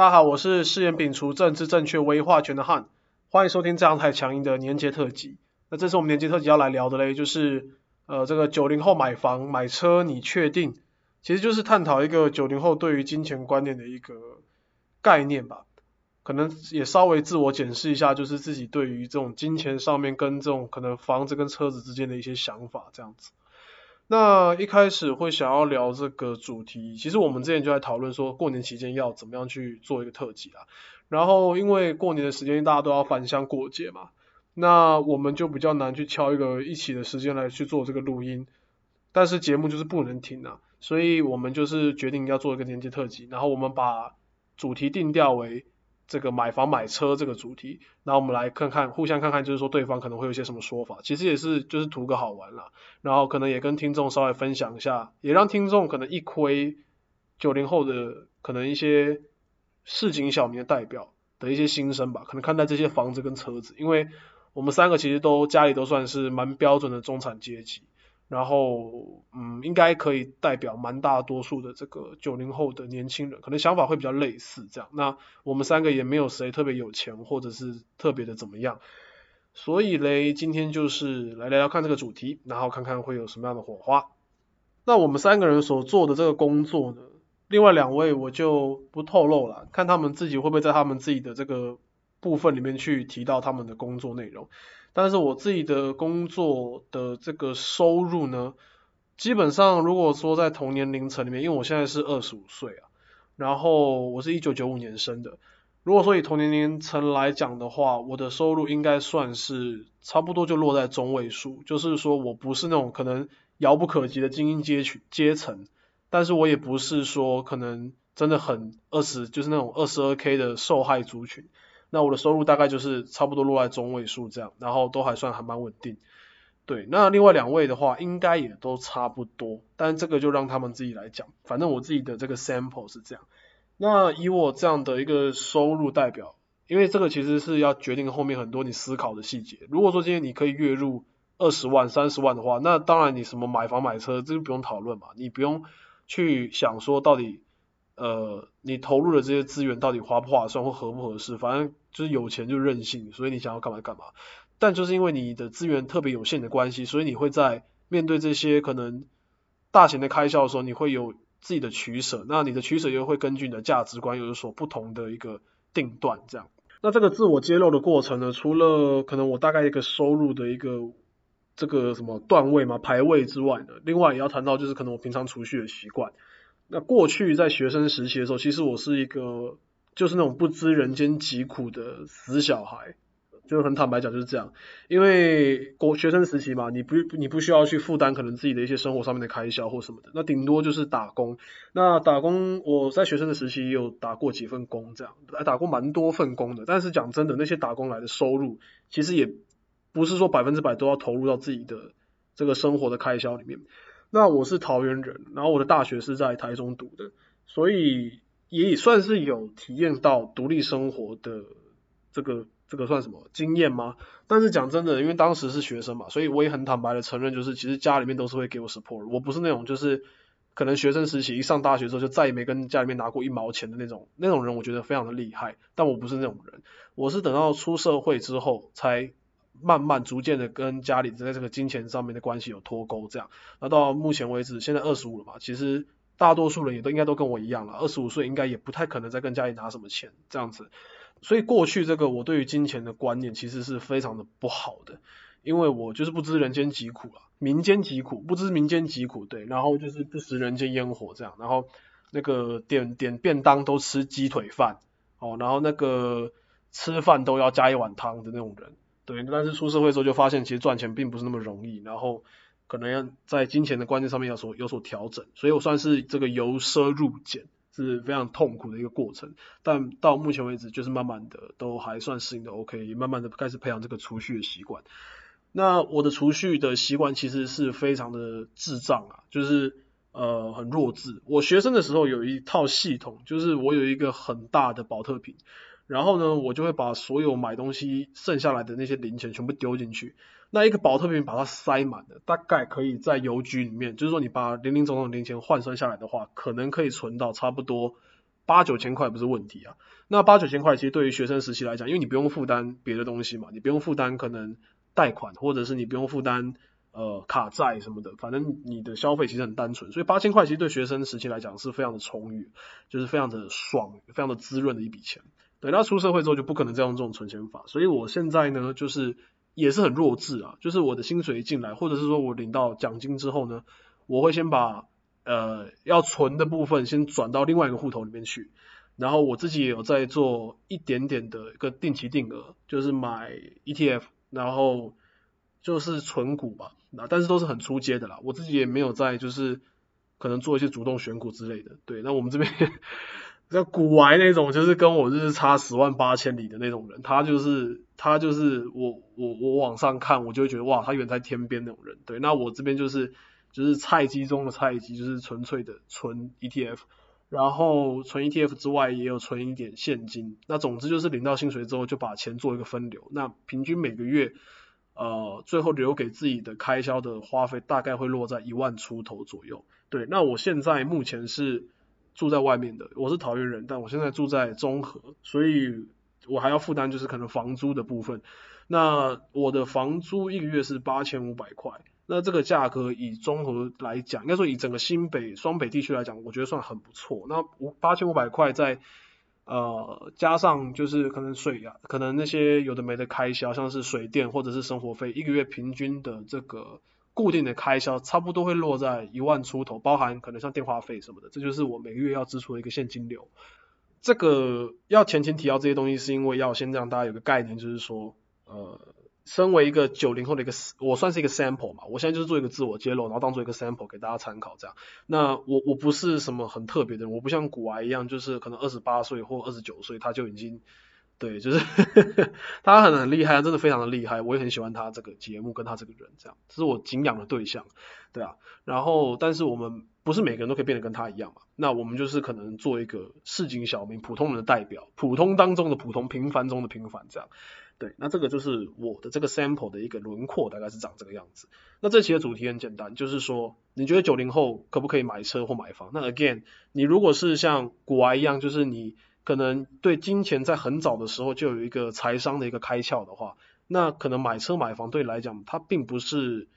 大家好，我是誓言摒除政治正确威化权的汉，欢迎收听这样太强音的年节特辑。那这次我们年节特辑要来聊的嘞，就是呃这个九零后买房买车，你确定？其实就是探讨一个九零后对于金钱观念的一个概念吧。可能也稍微自我检视一下，就是自己对于这种金钱上面跟这种可能房子跟车子之间的一些想法这样子。那一开始会想要聊这个主题，其实我们之前就在讨论说过年期间要怎么样去做一个特辑啊。然后因为过年的时间大家都要返乡过节嘛，那我们就比较难去敲一个一起的时间来去做这个录音。但是节目就是不能停啊，所以我们就是决定要做一个年节特辑，然后我们把主题定调为。这个买房买车这个主题，那我们来看看，互相看看，就是说对方可能会有些什么说法，其实也是就是图个好玩啦，然后可能也跟听众稍微分享一下，也让听众可能一窥九零后的可能一些市井小民的代表的一些心声吧，可能看待这些房子跟车子，因为我们三个其实都家里都算是蛮标准的中产阶级。然后，嗯，应该可以代表蛮大多数的这个九零后的年轻人，可能想法会比较类似这样。那我们三个也没有谁特别有钱，或者是特别的怎么样，所以嘞，今天就是来聊聊看这个主题，然后看看会有什么样的火花。那我们三个人所做的这个工作呢，另外两位我就不透露了，看他们自己会不会在他们自己的这个部分里面去提到他们的工作内容。但是我自己的工作的这个收入呢，基本上如果说在同年龄层里面，因为我现在是二十五岁啊，然后我是一九九五年生的，如果说以同年龄层来讲的话，我的收入应该算是差不多就落在中位数，就是说我不是那种可能遥不可及的精英阶群阶层，但是我也不是说可能真的很二十就是那种二十二 K 的受害族群。那我的收入大概就是差不多落在中位数这样，然后都还算还蛮稳定。对，那另外两位的话应该也都差不多，但这个就让他们自己来讲，反正我自己的这个 sample 是这样。那以我这样的一个收入代表，因为这个其实是要决定后面很多你思考的细节。如果说今天你可以月入二十万、三十万的话，那当然你什么买房买车这就不用讨论嘛，你不用去想说到底。呃，你投入的这些资源到底划不划算或合不合适？反正就是有钱就任性，所以你想要干嘛干嘛。但就是因为你的资源特别有限的关系，所以你会在面对这些可能大型的开销的时候，你会有自己的取舍。那你的取舍又会根据你的价值观有所不同的一个定段。这样，那这个自我揭露的过程呢，除了可能我大概一个收入的一个这个什么段位嘛排位之外呢，另外也要谈到就是可能我平常储蓄的习惯。那过去在学生时期的时候，其实我是一个就是那种不知人间疾苦的死小孩，就是很坦白讲就是这样。因为国学生时期嘛，你不你不需要去负担可能自己的一些生活上面的开销或什么的，那顶多就是打工。那打工我在学生的时期也有打过几份工，这样打过蛮多份工的。但是讲真的，那些打工来的收入，其实也不是说百分之百都要投入到自己的这个生活的开销里面。那我是桃园人，然后我的大学是在台中读的，所以也算是有体验到独立生活的这个这个算什么经验吗？但是讲真的，因为当时是学生嘛，所以我也很坦白的承认，就是其实家里面都是会给我 support，我不是那种就是可能学生时期一上大学之后就再也没跟家里面拿过一毛钱的那种那种人，我觉得非常的厉害，但我不是那种人，我是等到出社会之后才。慢慢逐渐的跟家里在这个金钱上面的关系有脱钩，这样，那到目前为止，现在二十五了嘛，其实大多数人也都应该都跟我一样了，二十五岁应该也不太可能再跟家里拿什么钱这样子，所以过去这个我对于金钱的观念其实是非常的不好的，因为我就是不知人间疾苦啊，民间疾苦，不知民间疾苦，对，然后就是不食人间烟火这样，然后那个点点便当都吃鸡腿饭，哦，然后那个吃饭都要加一碗汤的那种人。对，但是出社会之后就发现，其实赚钱并不是那么容易，然后可能要在金钱的观念上面有所有所调整，所以我算是这个由奢入俭是非常痛苦的一个过程，但到目前为止就是慢慢的都还算适应的 OK，慢慢的开始培养这个储蓄的习惯。那我的储蓄的习惯其实是非常的智障啊，就是呃很弱智。我学生的时候有一套系统，就是我有一个很大的保特瓶。然后呢，我就会把所有买东西剩下来的那些零钱全部丢进去。那一个保特瓶把它塞满了，大概可以在邮局里面，就是说你把零零总总零钱换算下来的话，可能可以存到差不多八九千块不是问题啊。那八九千块其实对于学生时期来讲，因为你不用负担别的东西嘛，你不用负担可能贷款，或者是你不用负担呃卡债什么的，反正你的消费其实很单纯，所以八千块其实对学生时期来讲是非常的充裕，就是非常的爽，非常的滋润的一笔钱。等到出社会之后就不可能再用这种存钱法，所以我现在呢就是也是很弱智啊，就是我的薪水一进来，或者是说我领到奖金之后呢，我会先把呃要存的部分先转到另外一个户头里面去，然后我自己也有在做一点点的一个定期定额，就是买 ETF，然后就是存股吧，那但是都是很出街的啦，我自己也没有在就是可能做一些主动选股之类的，对，那我们这边。那古玩那种，就是跟我就是差十万八千里的那种人，他就是他就是我我我往上看，我就会觉得哇，他远在天边那种人。对，那我这边就是就是菜鸡中的菜鸡，就是纯粹的纯 ETF，然后纯 ETF 之外也有存一点现金。那总之就是领到薪水之后就把钱做一个分流，那平均每个月呃最后留给自己的开销的花费大概会落在一万出头左右。对，那我现在目前是。住在外面的，我是桃园人，但我现在住在中和，所以我还要负担就是可能房租的部分。那我的房租一个月是八千五百块，那这个价格以中和来讲，应该说以整个新北双北地区来讲，我觉得算很不错。那五八千五百块在呃加上就是可能水啊，可能那些有的没的开销，像是水电或者是生活费，一个月平均的这个。固定的开销差不多会落在一万出头，包含可能像电话费什么的，这就是我每个月要支出的一个现金流。这个要前情提到这些东西，是因为要先让大家有个概念，就是说，呃，身为一个九零后的一个，我算是一个 sample 嘛，我现在就是做一个自我揭露，然后当做一个 sample 给大家参考这样。那我我不是什么很特别的人，我不像古玩一样，就是可能二十八岁或二十九岁他就已经。对，就是他很很厉害，真的非常的厉害，我也很喜欢他这个节目跟他这个人，这样，这是我敬仰的对象，对啊。然后，但是我们不是每个人都可以变得跟他一样嘛，那我们就是可能做一个市井小民、普通人的代表，普通当中的普通，平凡中的平凡，这样。对，那这个就是我的这个 sample 的一个轮廓，大概是长这个样子。那这期的主题很简单，就是说，你觉得九零后可不可以买车或买房？那 again，你如果是像古玩一样，就是你。可能对金钱在很早的时候就有一个财商的一个开窍的话，那可能买车买房对来讲，它并不是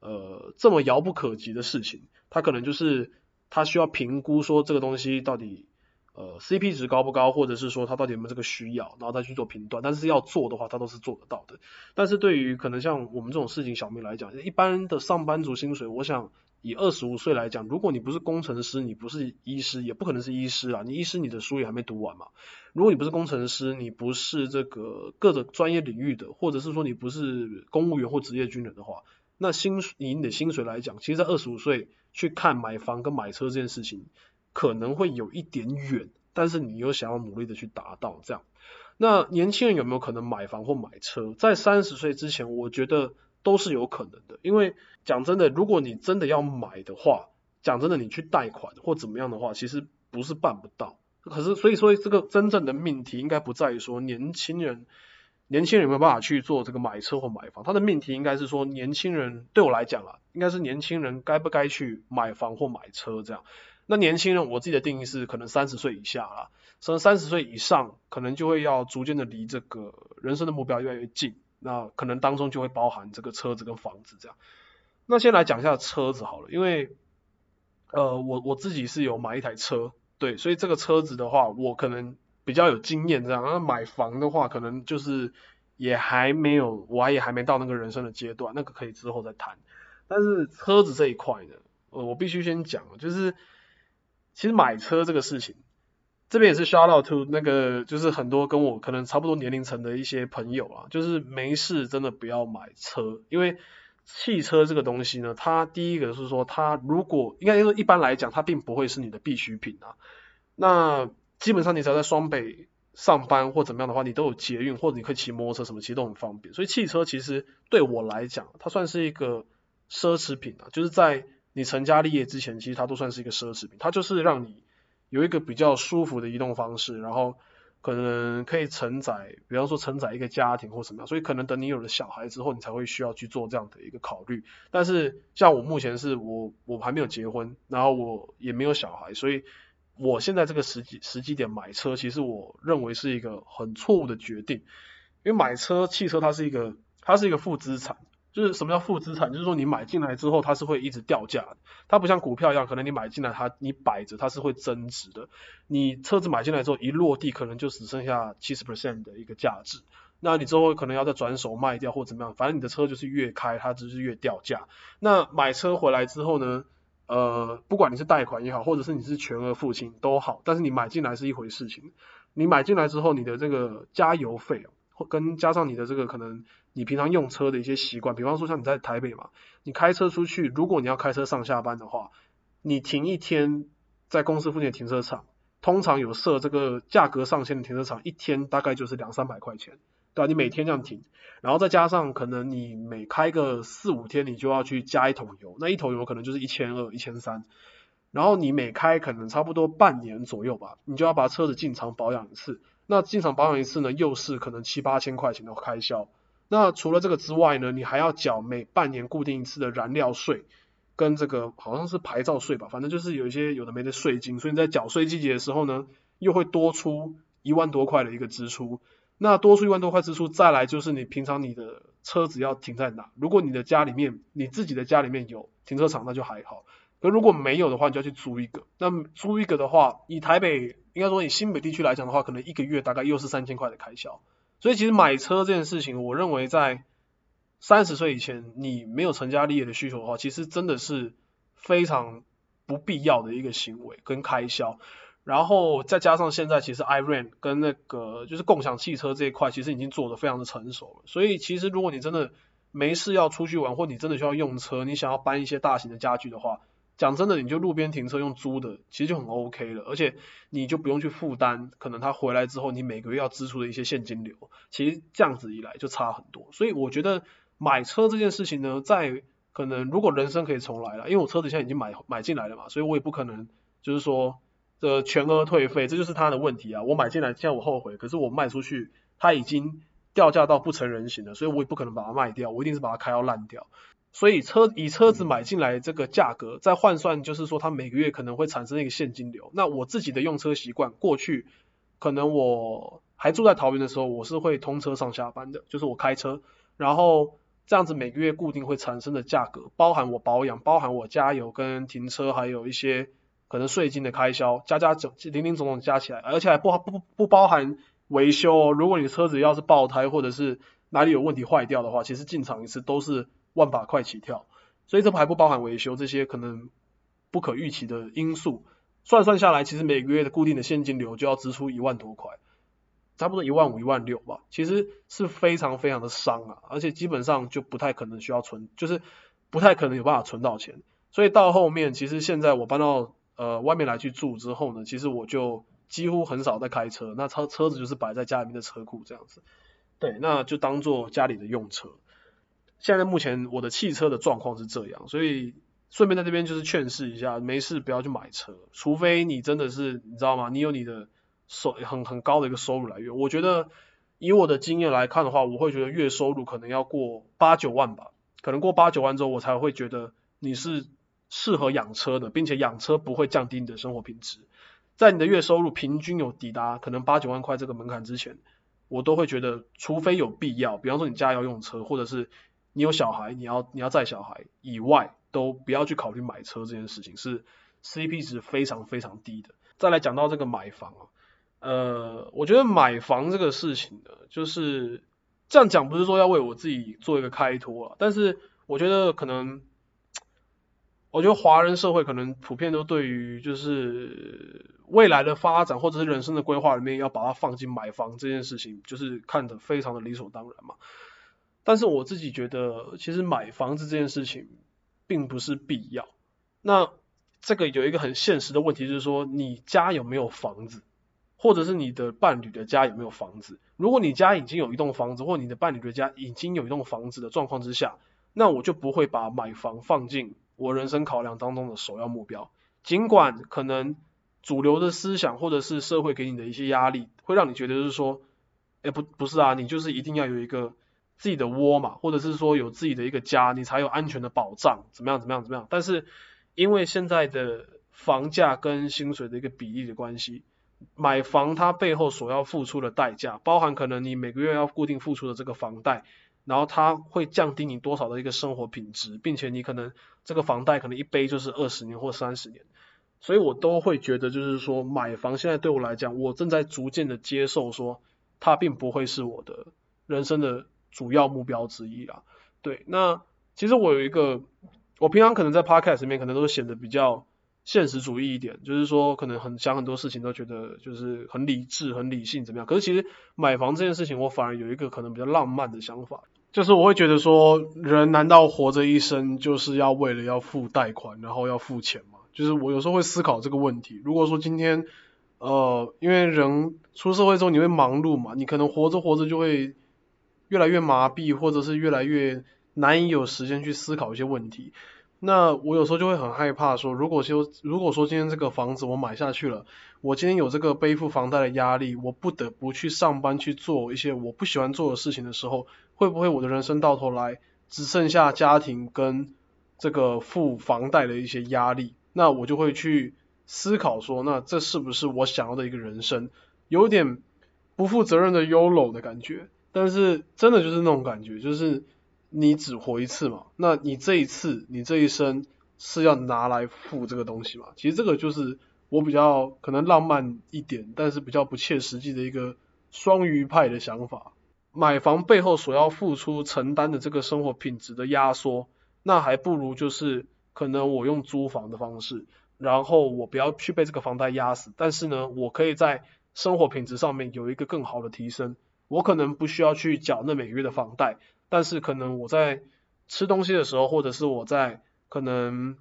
呃这么遥不可及的事情，它可能就是它需要评估说这个东西到底呃 CP 值高不高，或者是说它到底有没有这个需要，然后再去做评断。但是要做的话，它都是做得到的。但是对于可能像我们这种市井小民来讲，一般的上班族薪水，我想。以二十五岁来讲，如果你不是工程师，你不是医师，也不可能是医师啊。你医师，你的书也还没读完嘛。如果你不是工程师，你不是这个各个专业领域的，或者是说你不是公务员或职业军人的话，那薪以你的薪水来讲，其实，在二十五岁去看买房跟买车这件事情，可能会有一点远，但是你又想要努力的去达到这样。那年轻人有没有可能买房或买车？在三十岁之前，我觉得。都是有可能的，因为讲真的，如果你真的要买的话，讲真的，你去贷款或怎么样的话，其实不是办不到。可是，所以说这个真正的命题应该不在于说年轻人，年轻人有没有办法去做这个买车或买房，他的命题应该是说年轻人对我来讲啊，应该是年轻人该不该去买房或买车这样。那年轻人我自己的定义是可能三十岁以下啦，甚至三十岁以上，可能就会要逐渐的离这个人生的目标越来越近。那可能当中就会包含这个车子跟房子这样。那先来讲一下车子好了，因为呃我我自己是有买一台车，对，所以这个车子的话我可能比较有经验这样。那买房的话可能就是也还没有，我也还没到那个人生的阶段，那个可以之后再谈。但是车子这一块呢，呃我必须先讲，就是其实买车这个事情。这边也是 shout out to 那个，就是很多跟我可能差不多年龄层的一些朋友啊，就是没事真的不要买车，因为汽车这个东西呢，它第一个是说，它如果应该说一般来讲，它并不会是你的必需品啊。那基本上你只要在双北上班或怎么样的话，你都有捷运或者你可以骑摩托车什么，其实都很方便。所以汽车其实对我来讲，它算是一个奢侈品啊，就是在你成家立业之前，其实它都算是一个奢侈品，它就是让你。有一个比较舒服的移动方式，然后可能可以承载，比方说承载一个家庭或什么样，所以可能等你有了小孩之后，你才会需要去做这样的一个考虑。但是像我目前是我我还没有结婚，然后我也没有小孩，所以我现在这个时机时机点买车，其实我认为是一个很错误的决定，因为买车汽车它是一个它是一个负资产，就是什么叫负资产？就是说你买进来之后它是会一直掉价的，它不像股票一样，可能你买进来它你摆着它是会增值的，你车子买进来之后一落地可能就只剩下七十 percent 的一个价值，那你之后可能要再转手卖掉或怎么样，反正你的车就是越开它只是越掉价。那买车回来之后呢？呃，不管你是贷款也好，或者是你是全额付清都好，但是你买进来是一回事情。你买进来之后，你的这个加油费，或跟加上你的这个可能你平常用车的一些习惯，比方说像你在台北嘛，你开车出去，如果你要开车上下班的话，你停一天在公司附近的停车场，通常有设这个价格上限的停车场，一天大概就是两三百块钱。对吧？你每天这样停，然后再加上可能你每开个四五天，你就要去加一桶油，那一桶油可能就是一千二、一千三。然后你每开可能差不多半年左右吧，你就要把车子进厂保养一次。那进厂保养一次呢，又是可能七八千块钱的开销。那除了这个之外呢，你还要缴每半年固定一次的燃料税，跟这个好像是牌照税吧，反正就是有一些有的没的税金。所以你在缴税季节的时候呢，又会多出一万多块的一个支出。那多出一万多块支出，再来就是你平常你的车子要停在哪？如果你的家里面你自己的家里面有停车场，那就还好。可如果没有的话，你就要去租一个。那租一个的话，以台北应该说以新北地区来讲的话，可能一个月大概又是三千块的开销。所以其实买车这件事情，我认为在三十岁以前，你没有成家立业的需求的话，其实真的是非常不必要的一个行为跟开销。然后再加上现在其实 i r a n 跟那个就是共享汽车这一块，其实已经做的非常的成熟了。所以其实如果你真的没事要出去玩，或你真的需要用车，你想要搬一些大型的家具的话，讲真的，你就路边停车用租的，其实就很 OK 了。而且你就不用去负担，可能他回来之后你每个月要支出的一些现金流，其实这样子一来就差很多。所以我觉得买车这件事情呢，在可能如果人生可以重来了，因为我车子现在已经买买进来了嘛，所以我也不可能就是说。的全额退费，这就是他的问题啊！我买进来，现在我后悔，可是我卖出去，他已经掉价到不成人形了，所以我也不可能把它卖掉，我一定是把它开到烂掉。所以车以车子买进来这个价格，再换算就是说，它每个月可能会产生一个现金流。那我自己的用车习惯，过去可能我还住在桃园的时候，我是会通车上下班的，就是我开车，然后这样子每个月固定会产生的价格，包含我保养，包含我加油跟停车，还有一些。可能税金的开销加加总零零总总加起来，而且还不不不包含维修。哦如果你车子要是爆胎或者是哪里有问题坏掉的话，其实进厂一次都是万把块起跳。所以这还不包含维修这些可能不可预期的因素。算算下来，其实每个月的固定的现金流就要支出一万多块，差不多一万五一万六吧。其实是非常非常的伤啊，而且基本上就不太可能需要存，就是不太可能有办法存到钱。所以到后面，其实现在我搬到呃，外面来去住之后呢，其实我就几乎很少在开车，那车车子就是摆在家里面的车库这样子，对，那就当做家里的用车。现在目前我的汽车的状况是这样，所以顺便在这边就是劝示一下，没事不要去买车，除非你真的是你知道吗？你有你的收很很高的一个收入来源。我觉得以我的经验来看的话，我会觉得月收入可能要过八九万吧，可能过八九万之后，我才会觉得你是。适合养车的，并且养车不会降低你的生活品质。在你的月收入平均有抵达可能八九万块这个门槛之前，我都会觉得，除非有必要，比方说你家要用车，或者是你有小孩，你要你要带小孩以外，都不要去考虑买车这件事情，是 CP 值非常非常低的。再来讲到这个买房啊，呃，我觉得买房这个事情呢，就是这样讲，不是说要为我自己做一个开脱啊，但是我觉得可能。我觉得华人社会可能普遍都对于就是未来的发展或者是人生的规划里面要把它放进买房这件事情，就是看得非常的理所当然嘛。但是我自己觉得，其实买房子这件事情并不是必要。那这个有一个很现实的问题，就是说你家有没有房子，或者是你的伴侣的家有没有房子？如果你家已经有一栋房子，或你的伴侣的家已经有一栋房子的状况之下，那我就不会把买房放进。我人生考量当中的首要目标，尽管可能主流的思想或者是社会给你的一些压力，会让你觉得就是说，哎不不是啊，你就是一定要有一个自己的窝嘛，或者是说有自己的一个家，你才有安全的保障，怎么样怎么样怎么样。但是因为现在的房价跟薪水的一个比例的关系。买房它背后所要付出的代价，包含可能你每个月要固定付出的这个房贷，然后它会降低你多少的一个生活品质，并且你可能这个房贷可能一背就是二十年或三十年，所以我都会觉得就是说买房现在对我来讲，我正在逐渐的接受说它并不会是我的人生的主要目标之一啊。对，那其实我有一个，我平常可能在 podcast 里面可能都显得比较。现实主义一点，就是说可能很想很多事情都觉得就是很理智、很理性怎么样？可是其实买房这件事情，我反而有一个可能比较浪漫的想法，就是我会觉得说，人难道活着一生就是要为了要付贷款，然后要付钱吗？就是我有时候会思考这个问题。如果说今天，呃，因为人出社会之后你会忙碌嘛，你可能活着活着就会越来越麻痹，或者是越来越难以有时间去思考一些问题。那我有时候就会很害怕，说如果说如果说今天这个房子我买下去了，我今天有这个背负房贷的压力，我不得不去上班去做一些我不喜欢做的事情的时候，会不会我的人生到头来只剩下家庭跟这个付房贷的一些压力？那我就会去思考说，那这是不是我想要的一个人生？有点不负责任的 YOLO 的感觉，但是真的就是那种感觉，就是。你只活一次嘛？那你这一次，你这一生是要拿来付这个东西嘛？其实这个就是我比较可能浪漫一点，但是比较不切实际的一个双鱼派的想法。买房背后所要付出、承担的这个生活品质的压缩，那还不如就是可能我用租房的方式，然后我不要去被这个房贷压死，但是呢，我可以在生活品质上面有一个更好的提升。我可能不需要去缴那每个月的房贷。但是可能我在吃东西的时候，或者是我在可能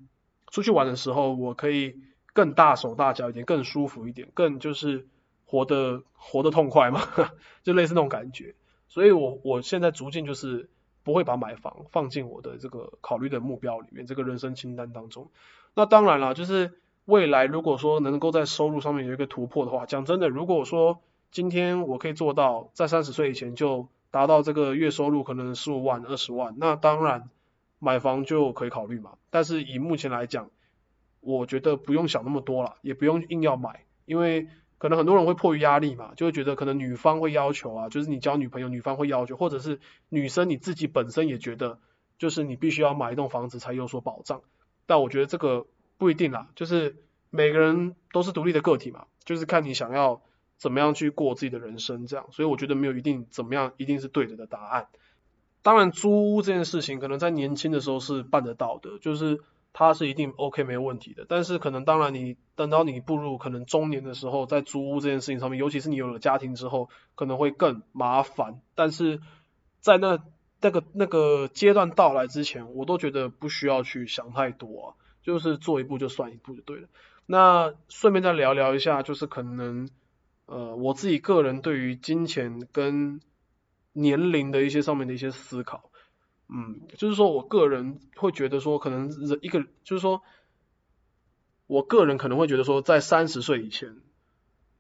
出去玩的时候，我可以更大手大脚一点，更舒服一点，更就是活得活得痛快嘛，就类似那种感觉。所以我我现在逐渐就是不会把买房放进我的这个考虑的目标里面，这个人生清单当中。那当然了，就是未来如果说能够在收入上面有一个突破的话，讲真的，如果说今天我可以做到在三十岁以前就达到这个月收入可能十五万、二十万，那当然买房就可以考虑嘛。但是以目前来讲，我觉得不用想那么多了，也不用硬要买，因为可能很多人会迫于压力嘛，就会觉得可能女方会要求啊，就是你交女朋友，女方会要求，或者是女生你自己本身也觉得，就是你必须要买一栋房子才有所保障。但我觉得这个不一定啦，就是每个人都是独立的个体嘛，就是看你想要。怎么样去过自己的人生？这样，所以我觉得没有一定怎么样一定是对的的答案。当然，租屋这件事情可能在年轻的时候是办得到的，就是它是一定 OK 没有问题的。但是可能当然你等到你步入可能中年的时候，在租屋这件事情上面，尤其是你有了家庭之后，可能会更麻烦。但是在那那个那个阶段到来之前，我都觉得不需要去想太多，就是做一步就算一步就对了。那顺便再聊聊一下，就是可能。呃，我自己个人对于金钱跟年龄的一些上面的一些思考，嗯，就是说我个人会觉得说，可能一个就是说，我个人可能会觉得说，在三十岁以前，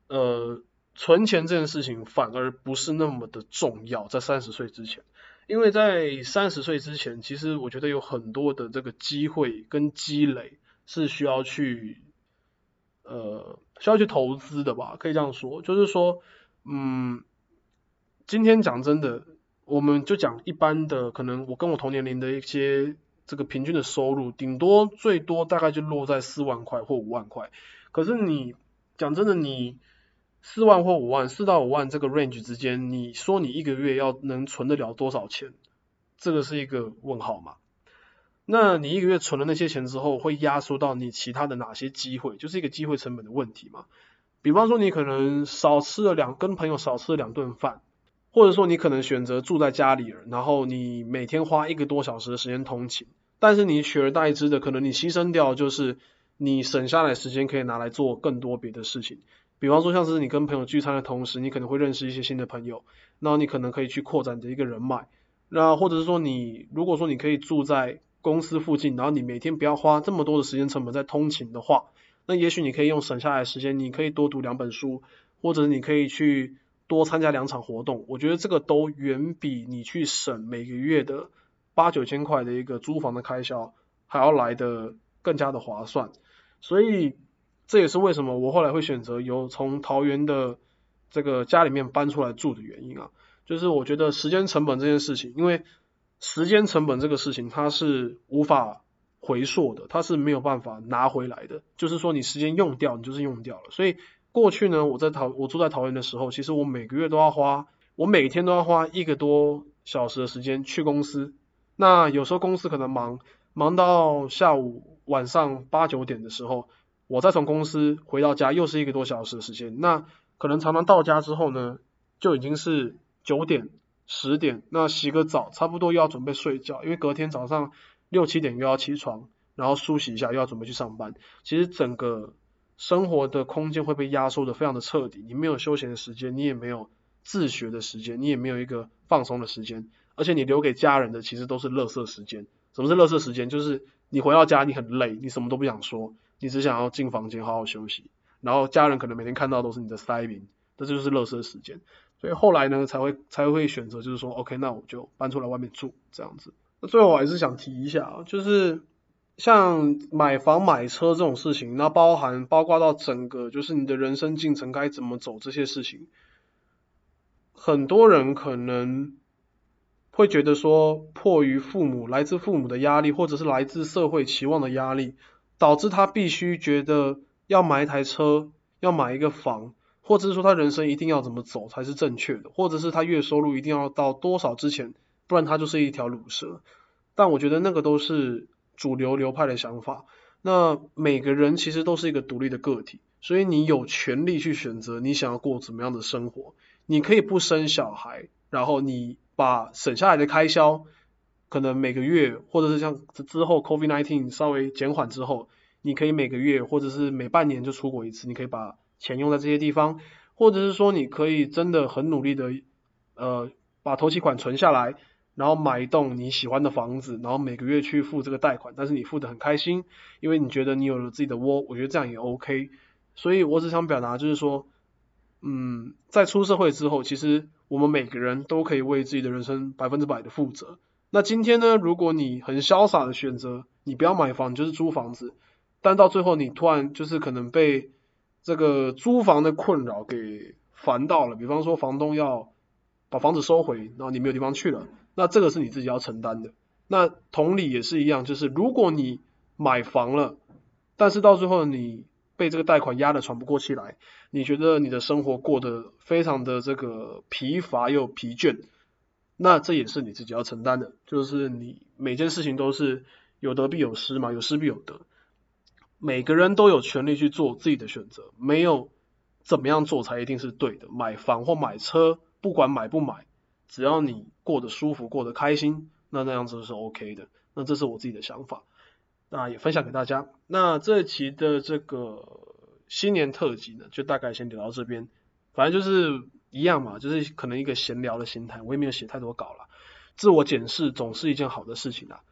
呃，存钱这件事情反而不是那么的重要，在三十岁之前，因为在三十岁之前，其实我觉得有很多的这个机会跟积累是需要去。呃，需要去投资的吧，可以这样说，就是说，嗯，今天讲真的，我们就讲一般的，可能我跟我同年龄的一些这个平均的收入，顶多最多大概就落在四万块或五万块。可是你讲真的，你四万或五万，四到五万这个 range 之间，你说你一个月要能存得了多少钱，这个是一个问号嘛？那你一个月存了那些钱之后，会压缩到你其他的哪些机会？就是一个机会成本的问题嘛。比方说，你可能少吃了两跟朋友少吃了两顿饭，或者说你可能选择住在家里，然后你每天花一个多小时的时间通勤，但是你取而代之的，可能你牺牲掉就是你省下来时间可以拿来做更多别的事情。比方说，像是你跟朋友聚餐的同时，你可能会认识一些新的朋友，然后你可能可以去扩展你的一个人脉。那或者是说，你如果说你可以住在公司附近，然后你每天不要花这么多的时间成本在通勤的话，那也许你可以用省下来时间，你可以多读两本书，或者你可以去多参加两场活动。我觉得这个都远比你去省每个月的八九千块的一个租房的开销还要来的更加的划算。所以这也是为什么我后来会选择由从桃园的这个家里面搬出来住的原因啊，就是我觉得时间成本这件事情，因为时间成本这个事情它是无法回溯的，它是没有办法拿回来的，就是说你时间用掉，你就是用掉了。所以过去呢，我在桃我住在桃园的时候，其实我每个月都要花，我每天都要花一个多小时的时间去公司。那有时候公司可能忙，忙到下午晚上八九点的时候，我再从公司回到家，又是一个多小时的时间。那可能常常到家之后呢，就已经是九点、十点，那洗个澡，差不多又要准备睡觉，因为隔天早上六七点又要起床，然后梳洗一下，又要准备去上班。其实整个生活的空间会被压缩的非常的彻底，你没有休闲的时间，你也没有自学的时间，你也没有一个放松的时间。而且你留给家人的其实都是乐色时间。什么是乐色时间？就是你回到家你很累，你什么都不想说，你只想要进房间好好休息。然后家人可能每天看到都是你的塞宾，这就是乐色时间。所以后来呢才会才会选择就是说，OK，那我就搬出来外面住这样子。那最后我还是想提一下啊，就是像买房买车这种事情，那包含包括到整个就是你的人生进程该怎么走这些事情，很多人可能。会觉得说，迫于父母来自父母的压力，或者是来自社会期望的压力，导致他必须觉得要买一台车，要买一个房，或者是说他人生一定要怎么走才是正确的，或者是他月收入一定要到多少之前，不然他就是一条卤蛇。但我觉得那个都是主流流派的想法。那每个人其实都是一个独立的个体，所以你有权利去选择你想要过怎么样的生活。你可以不生小孩，然后你。把省下来的开销，可能每个月，或者是像之后 COVID-19 稍微减缓之后，你可以每个月或者是每半年就出国一次，你可以把钱用在这些地方，或者是说你可以真的很努力的，呃，把头期款存下来，然后买一栋你喜欢的房子，然后每个月去付这个贷款，但是你付的很开心，因为你觉得你有了自己的窝，我觉得这样也 OK。所以我只想表达就是说，嗯，在出社会之后，其实。我们每个人都可以为自己的人生百分之百的负责。那今天呢，如果你很潇洒的选择，你不要买房，你就是租房子，但到最后你突然就是可能被这个租房的困扰给烦到了，比方说房东要把房子收回，然后你没有地方去了，那这个是你自己要承担的。那同理也是一样，就是如果你买房了，但是到最后你被这个贷款压得喘不过气来，你觉得你的生活过得非常的这个疲乏又疲倦，那这也是你自己要承担的，就是你每件事情都是有得必有失嘛，有失必有得，每个人都有权利去做自己的选择，没有怎么样做才一定是对的，买房或买车，不管买不买，只要你过得舒服，过得开心，那那样子是 OK 的，那这是我自己的想法。那也分享给大家。那这一期的这个新年特辑呢，就大概先聊到这边。反正就是一样嘛，就是可能一个闲聊的心态，我也没有写太多稿了。自我检视总是一件好的事情啊，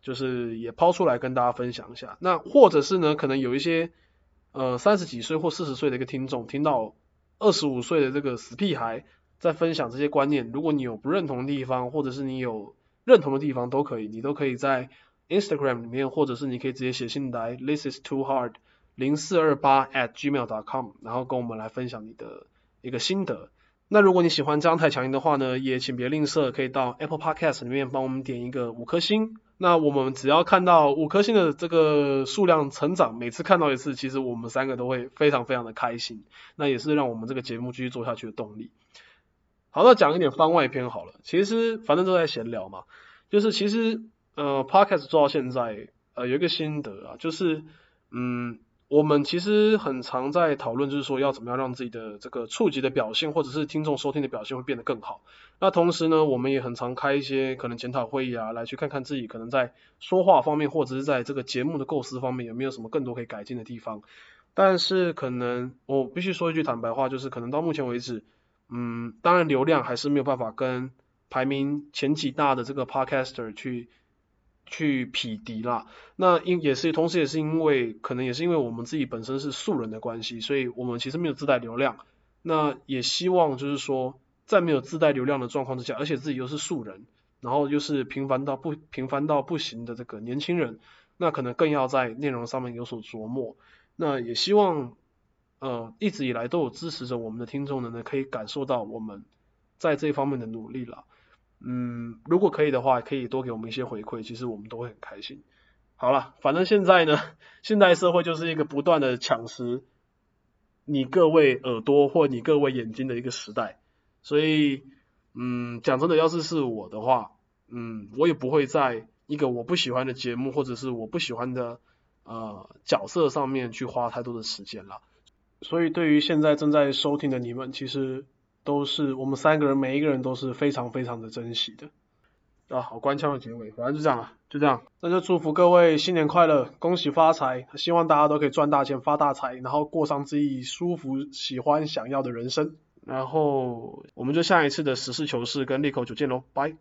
就是也抛出来跟大家分享一下。那或者是呢，可能有一些呃三十几岁或四十岁的一个听众，听到二十五岁的这个死屁孩在分享这些观念，如果你有不认同的地方，或者是你有认同的地方，都可以，你都可以在。Instagram 里面，或者是你可以直接写信来，This is too hard 零四二八 at gmail dot com，然后跟我们来分享你的一个心得。那如果你喜欢这样太强音的话呢，也请别吝啬，可以到 Apple Podcast 里面帮我们点一个五颗星。那我们只要看到五颗星的这个数量成长，每次看到一次，其实我们三个都会非常非常的开心。那也是让我们这个节目继续做下去的动力。好，那讲一点番外篇好了。其实反正都在闲聊嘛，就是其实。呃，Podcast 做到现在，呃，有一个心得啊，就是，嗯，我们其实很常在讨论，就是说要怎么样让自己的这个触及的表现，或者是听众收听的表现会变得更好。那同时呢，我们也很常开一些可能检讨会议啊，来去看看自己可能在说话方面，或者是在这个节目的构思方面有没有什么更多可以改进的地方。但是可能我必须说一句坦白话，就是可能到目前为止，嗯，当然流量还是没有办法跟排名前几大的这个 Podcaster 去。去匹敌啦，那因也是同时也是因为可能也是因为我们自己本身是素人的关系，所以我们其实没有自带流量。那也希望就是说，在没有自带流量的状况之下，而且自己又是素人，然后又是平凡到不平凡到不行的这个年轻人，那可能更要在内容上面有所琢磨。那也希望，呃，一直以来都有支持着我们的听众呢，呢可以感受到我们在这方面的努力了。嗯，如果可以的话，可以多给我们一些回馈，其实我们都会很开心。好了，反正现在呢，现代社会就是一个不断的抢食你各位耳朵或你各位眼睛的一个时代，所以，嗯，讲真的，要是是我的话，嗯，我也不会在一个我不喜欢的节目或者是我不喜欢的呃角色上面去花太多的时间了。所以，对于现在正在收听的你们，其实都是我们三个人每一个人都是非常非常的珍惜的。啊，好官腔的结尾，反正就这样了，就这样，那就祝福各位新年快乐，恭喜发财，希望大家都可以赚大钱发大财，然后过上自己舒服、喜欢、想要的人生。然后我们就下一次的实事求是跟利口酒见喽，拜。